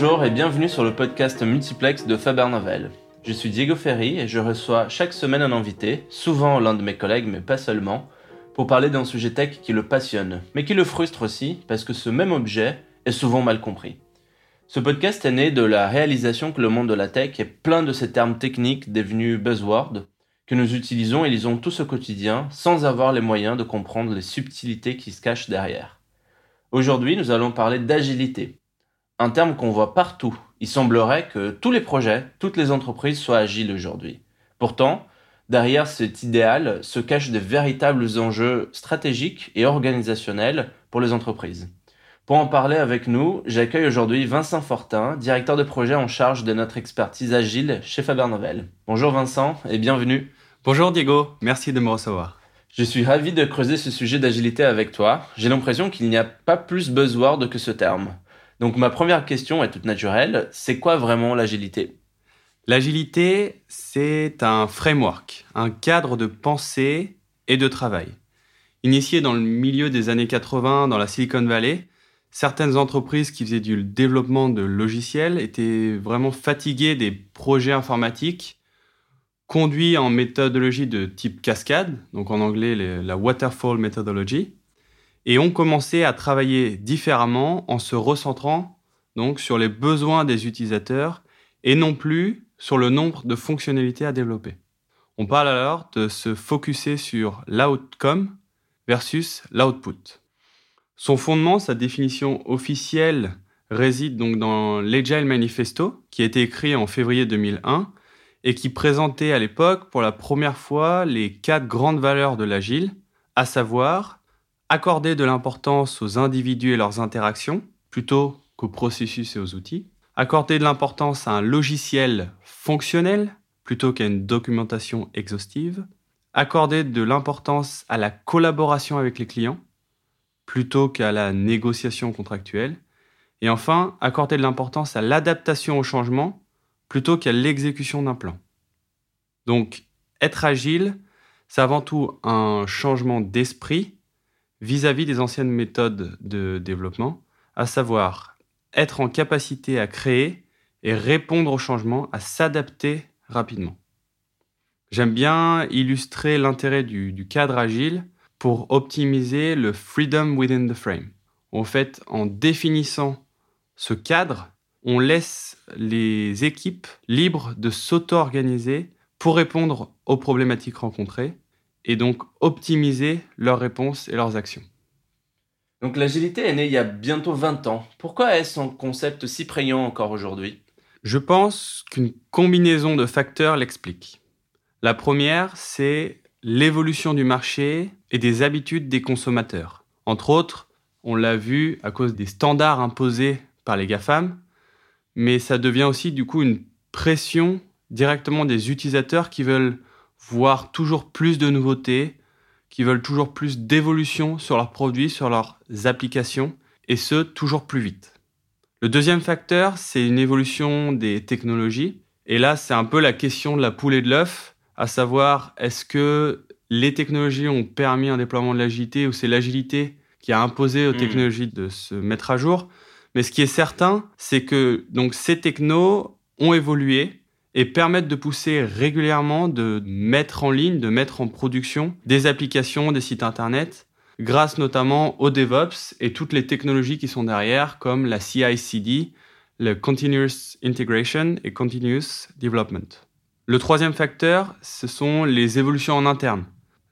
Bonjour et bienvenue sur le podcast multiplex de Faber Novel. Je suis Diego Ferry et je reçois chaque semaine un invité, souvent l'un de mes collègues mais pas seulement, pour parler d'un sujet tech qui le passionne, mais qui le frustre aussi parce que ce même objet est souvent mal compris. Ce podcast est né de la réalisation que le monde de la tech est plein de ces termes techniques devenus buzzwords que nous utilisons et lisons tous au quotidien sans avoir les moyens de comprendre les subtilités qui se cachent derrière. Aujourd'hui, nous allons parler d'agilité, un terme qu'on voit partout. Il semblerait que tous les projets, toutes les entreprises soient agiles aujourd'hui. Pourtant, derrière cet idéal se cachent de véritables enjeux stratégiques et organisationnels pour les entreprises. Pour en parler avec nous, j'accueille aujourd'hui Vincent Fortin, directeur de projet en charge de notre expertise agile chez Faber Novel. Bonjour Vincent et bienvenue. Bonjour Diego, merci de me recevoir. Je suis ravi de creuser ce sujet d'agilité avec toi. J'ai l'impression qu'il n'y a pas plus buzzword que ce terme. Donc ma première question est toute naturelle, c'est quoi vraiment l'agilité? L'agilité, c'est un framework, un cadre de pensée et de travail. Initié dans le milieu des années 80 dans la Silicon Valley, certaines entreprises qui faisaient du développement de logiciels étaient vraiment fatiguées des projets informatiques conduits en méthodologie de type cascade, donc en anglais la waterfall methodology, et ont commencé à travailler différemment en se recentrant donc sur les besoins des utilisateurs et non plus sur le nombre de fonctionnalités à développer. On parle alors de se focuser sur l'outcome versus l'output. Son fondement, sa définition officielle, réside donc dans l'Agile Manifesto, qui a été écrit en février 2001 et qui présentait à l'époque pour la première fois les quatre grandes valeurs de l'agile, à savoir accorder de l'importance aux individus et leurs interactions plutôt qu'aux processus et aux outils, accorder de l'importance à un logiciel fonctionnel plutôt qu'à une documentation exhaustive, accorder de l'importance à la collaboration avec les clients plutôt qu'à la négociation contractuelle. Et enfin, accorder de l'importance à l'adaptation au changement plutôt qu'à l'exécution d'un plan. Donc, être agile, c'est avant tout un changement d'esprit vis-à-vis des anciennes méthodes de développement, à savoir être en capacité à créer et répondre au changement, à s'adapter rapidement. J'aime bien illustrer l'intérêt du cadre agile pour optimiser le freedom within the frame. En fait, en définissant ce cadre, on laisse les équipes libres de s'auto-organiser pour répondre aux problématiques rencontrées et donc optimiser leurs réponses et leurs actions. Donc l'agilité est née il y a bientôt 20 ans. Pourquoi est-ce un concept si prégnant encore aujourd'hui? Je pense qu'une combinaison de facteurs l'explique. La première, c'est l'évolution du marché et des habitudes des consommateurs. Entre autres, on l'a vu à cause des standards imposés par les GAFAM, mais ça devient aussi du coup une pression directement des utilisateurs qui veulent voir toujours plus de nouveautés, qui veulent toujours plus d'évolution sur leurs produits, sur leurs applications, et ce, toujours plus vite. Le deuxième facteur, c'est une évolution des technologies. Et là, c'est un peu la question de la poule et de l'œuf, à savoir, est-ce que les technologies ont permis un déploiement de l'agilité ou c'est l'agilité qui a imposé aux hmm. technologies de se mettre à jour. Mais ce qui est certain, c'est que donc ces technos ont évolué et permettent de pousser régulièrement, de mettre en ligne, de mettre en production des applications, des sites internet, grâce notamment au DevOps et toutes les technologies qui sont derrière, comme la CI/CD, le Continuous Integration et Continuous Development. Le troisième facteur, ce sont les évolutions en interne.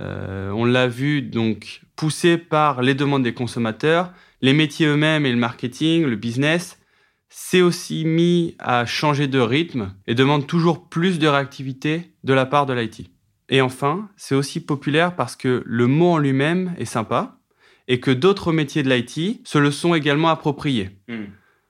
Euh, on l'a vu donc poussé par les demandes des consommateurs, les métiers eux-mêmes et le marketing, le business, s'est aussi mis à changer de rythme et demande toujours plus de réactivité de la part de l'IT. Et enfin, c'est aussi populaire parce que le mot en lui-même est sympa et que d'autres métiers de l'IT se le sont également appropriés. Hmm.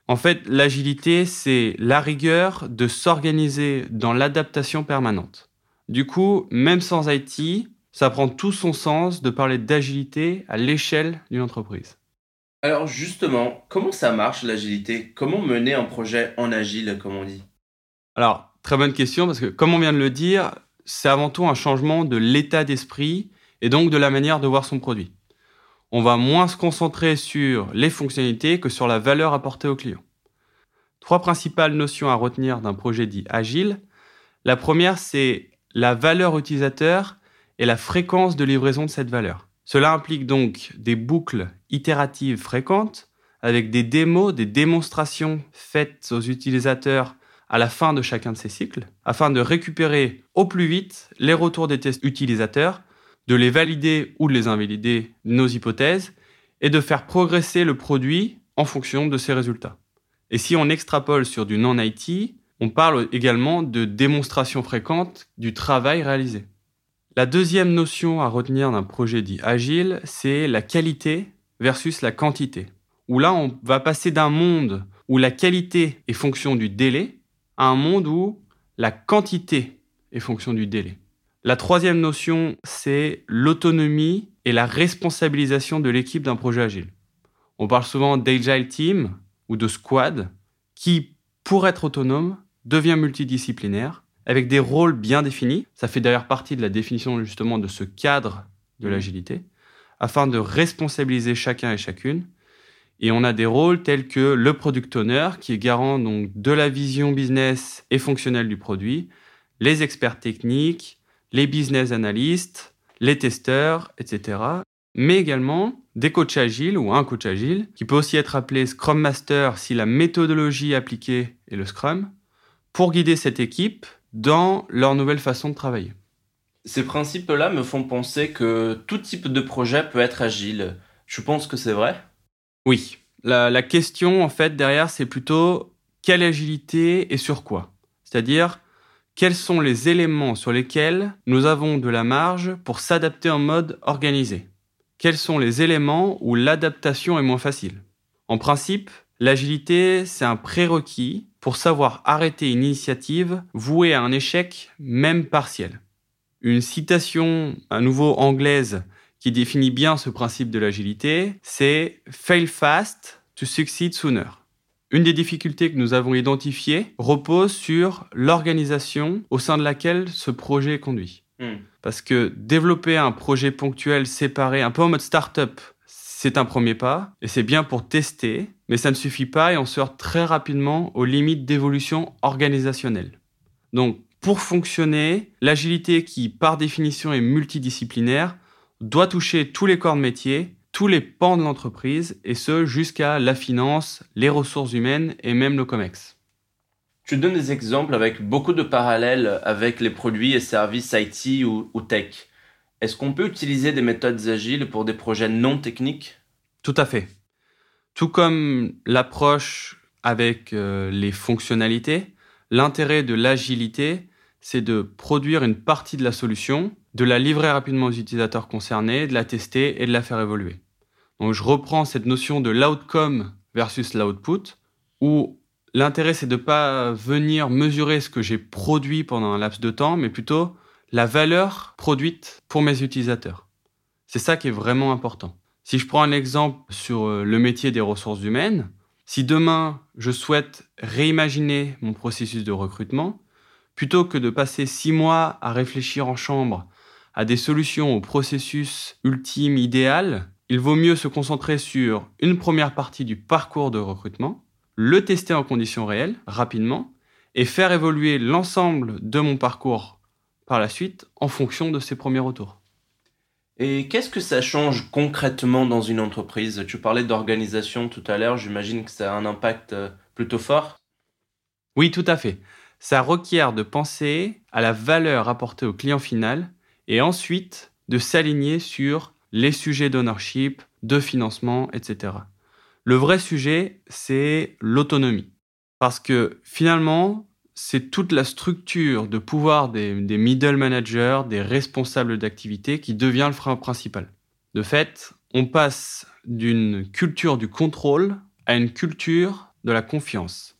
En fait, l'agilité, c'est la rigueur de s'organiser dans l'adaptation permanente. Du coup, même sans IT, ça prend tout son sens de parler d'agilité à l'échelle d'une entreprise. Alors justement, comment ça marche l'agilité? Comment mener un projet en agile, comme on dit? Alors, très bonne question, parce que comme on vient de le dire, c'est avant tout un changement de l'état d'esprit et donc de la manière de voir son produit. On va moins se concentrer sur les fonctionnalités que sur la valeur apportée au client. Trois principales notions à retenir d'un projet dit agile. La première, c'est la valeur utilisateur et la fréquence de livraison de cette valeur. Cela implique donc des boucles itératives fréquentes avec des démos, des démonstrations faites aux utilisateurs à la fin de chacun de ces cycles, afin de récupérer au plus vite les retours des tests utilisateurs, de les valider ou de les invalider nos hypothèses, et de faire progresser le produit en fonction de ces résultats. Et si on extrapole sur du non-IT, on parle également de démonstration fréquente du travail réalisé. La deuxième notion à retenir d'un projet dit agile, c'est la qualité versus la quantité. Où là, on va passer d'un monde où la qualité est fonction du délai à un monde où la quantité est fonction du délai. La troisième notion, c'est l'autonomie et la responsabilisation de l'équipe d'un projet agile. On parle souvent d'agile team ou de squad qui, pour être autonome, devient multidisciplinaire avec des rôles bien définis. Ça fait d'ailleurs partie de la définition justement de ce cadre de mmh. l'agilité, afin de responsabiliser chacun et chacune. Et on a des rôles tels que le product owner, qui est garant donc de la vision business et fonctionnelle du produit, les experts techniques, les business analysts, les testeurs, etc. Mais également des coachs agiles ou un coach agile, qui peut aussi être appelé Scrum Master si la méthodologie appliquée est le Scrum, pour guider cette équipe dans leur nouvelle façon de travailler. Ces principes-là me font penser que tout type de projet peut être agile. Je pense que c'est vrai? Oui. La, question, en fait, derrière, c'est plutôt quelle agilité et sur quoi? C'est-à-dire, quels sont les éléments sur lesquels nous avons de la marge pour s'adapter en mode organisé? Quels sont les éléments où l'adaptation est moins facile? En principe, l'agilité, c'est un prérequis pour savoir arrêter une initiative vouée à un échec, même partiel. Une citation à nouveau anglaise qui définit bien ce principe de l'agilité, c'est Fail fast to succeed sooner. Une des difficultés que nous avons identifiées repose sur l'organisation au sein de laquelle ce projet est conduit. Hmm. Parce que développer un projet ponctuel séparé, un peu en mode start-up, c'est un premier pas et c'est bien pour tester, mais ça ne suffit pas et on sort très rapidement aux limites d'évolution organisationnelle. Donc, pour fonctionner, l'agilité qui, par définition, est multidisciplinaire, doit toucher tous les corps de métier, tous les pans de l'entreprise, et ce jusqu'à la finance, les ressources humaines et même le COMEX. Tu donnes des exemples avec beaucoup de parallèles avec les produits et services IT ou, ou tech. Est-ce qu'on peut utiliser des méthodes agiles pour des projets non techniques? Tout à fait. Tout comme l'approche avec euh, les fonctionnalités, l'intérêt de l'agilité, c'est de produire une partie de la solution, de la livrer rapidement aux utilisateurs concernés, de la tester et de la faire évoluer. Donc je reprends cette notion de l'outcome versus l'output, où l'intérêt c'est de ne pas venir mesurer ce que j'ai produit pendant un laps de temps, mais plutôt la valeur produite pour mes utilisateurs. C'est ça qui est vraiment important. Si je prends un exemple sur euh, le métier des ressources humaines, si demain je souhaite réimaginer mon processus de recrutement, plutôt que de passer six mois à réfléchir en chambre à des solutions au processus ultime idéal, il vaut mieux se concentrer sur une première partie du parcours de recrutement, le tester en conditions réelles, rapidement, et faire évoluer l'ensemble de mon parcours par la suite en fonction de ces premiers retours. Et qu'est-ce que ça change concrètement dans une entreprise? Tu parlais d'organisation tout à l'heure, j'imagine que ça a un impact euh, plutôt fort. Oui, tout à fait. Ça requiert de penser à la valeur apportée au client final et ensuite de s'aligner sur les sujets d'ownership, de financement, etc. Le vrai sujet, c'est l'autonomie. Parce que finalement, c'est toute la structure de pouvoir des, middle managers, des responsables d'activité qui devient le frein principal. De fait, on passe d'une culture du contrôle à une culture de la confiance.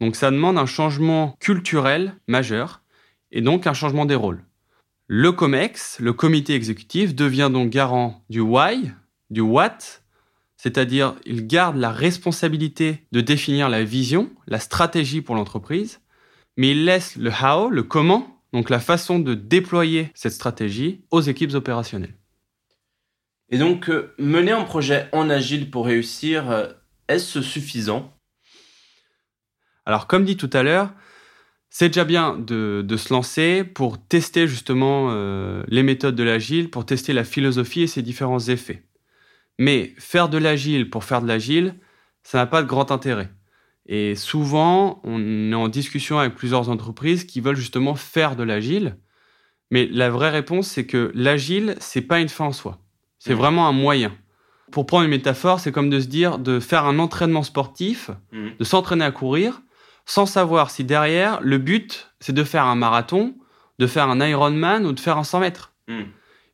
Donc ça demande un changement culturel majeur et donc un changement des rôles. Le COMEX, le comité exécutif, devient donc garant du why, du what, c'est-à-dire il garde la responsabilité de définir la vision, la stratégie pour l'entreprise, mais il laisse le how, le comment, donc la façon de déployer cette stratégie aux équipes opérationnelles. Et donc, euh, mener un projet en agile pour réussir, euh, est-ce suffisant? Alors comme dit tout à l'heure, c'est déjà bien de, se lancer pour tester justement euh, les méthodes de l'agile, pour tester la philosophie et ses différents effets. Mais faire de l'agile pour faire de l'agile, ça n'a pas de grand intérêt. Et souvent, on est en discussion avec plusieurs entreprises qui veulent justement faire de l'agile. Mais la vraie réponse, c'est que l'agile, c'est pas une fin en soi. C'est mmh. vraiment un moyen. Pour prendre une métaphore, c'est comme de se dire de faire un entraînement sportif, mmh. de s'entraîner à courir, sans savoir si derrière, le but, c'est de faire un marathon, de faire un Ironman ou de faire un 100 mètres. Hmm.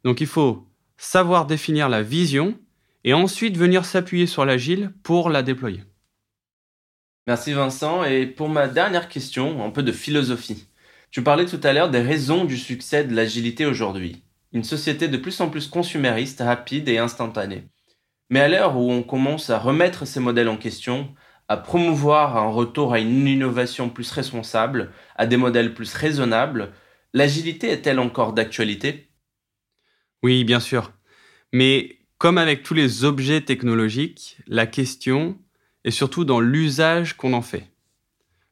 Donc il faut savoir définir la vision et ensuite venir s'appuyer sur l'agile pour la déployer. Merci Vincent. Et pour ma dernière question, un peu de philosophie. Tu parlais tout à l'heure des raisons du succès de l'agilité aujourd'hui. Une société de plus en plus consumériste, rapide et instantanée. Mais à l'heure où on commence à remettre ces modèles en question, à promouvoir un retour à une innovation plus responsable, à des modèles plus raisonnables, l'agilité est-elle encore d'actualité? Oui, bien sûr. Mais comme avec tous les objets technologiques, la question est surtout dans l'usage qu'on en fait.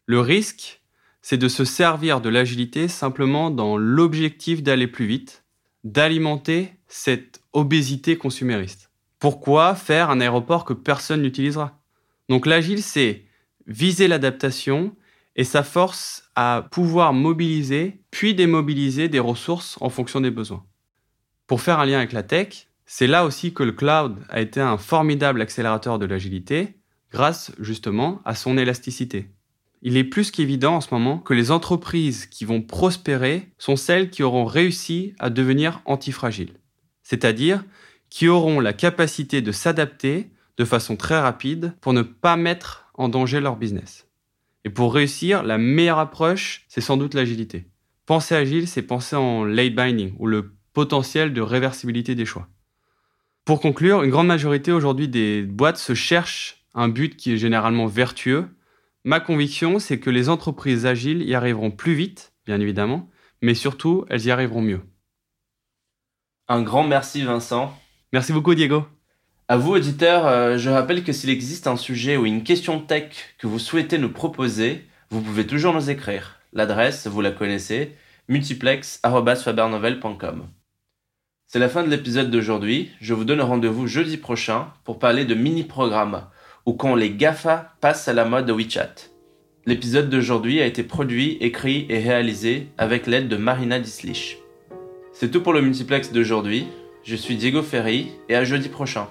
Le risque, c'est de se servir de l'agilité simplement dans l'objectif d'aller plus vite, d'alimenter cette obésité consumériste. Pourquoi faire un aéroport que personne n'utilisera? Donc l'agile, c'est viser l'adaptation et sa force à pouvoir mobiliser puis démobiliser des ressources en fonction des besoins. Pour faire un lien avec la tech, c'est là aussi que le cloud a été un formidable accélérateur de l'agilité grâce justement à son élasticité. Il est plus qu'évident en ce moment que les entreprises qui vont prospérer sont celles qui auront réussi à devenir antifragiles, c'est-à-dire qui auront la capacité de s'adapter de façon très rapide pour ne pas mettre en danger leur business. Et pour réussir, la meilleure approche, c'est sans doute l'agilité. Penser agile, c'est penser en late binding, ou le potentiel de réversibilité des choix. Pour conclure, une grande majorité aujourd'hui des boîtes se cherchent un but qui est généralement vertueux. Ma conviction, c'est que les entreprises agiles y arriveront plus vite, bien évidemment, mais surtout, elles y arriveront mieux. Un grand merci Vincent. Merci beaucoup Diego. À vous, auditeurs, euh, je rappelle que s'il existe un sujet ou une question tech que vous souhaitez nous proposer, vous pouvez toujours nous écrire. L'adresse, vous la connaissez, multiplex.fabernovel.com. C'est la fin de l'épisode d'aujourd'hui. Je vous donne rendez-vous jeudi prochain pour parler de mini-programmes ou quand les GAFA passent à la mode WeChat. L'épisode d'aujourd'hui a été produit, écrit et réalisé avec l'aide de Marina Dislich. C'est tout pour le multiplex d'aujourd'hui. Je suis Diego Ferry et à jeudi prochain.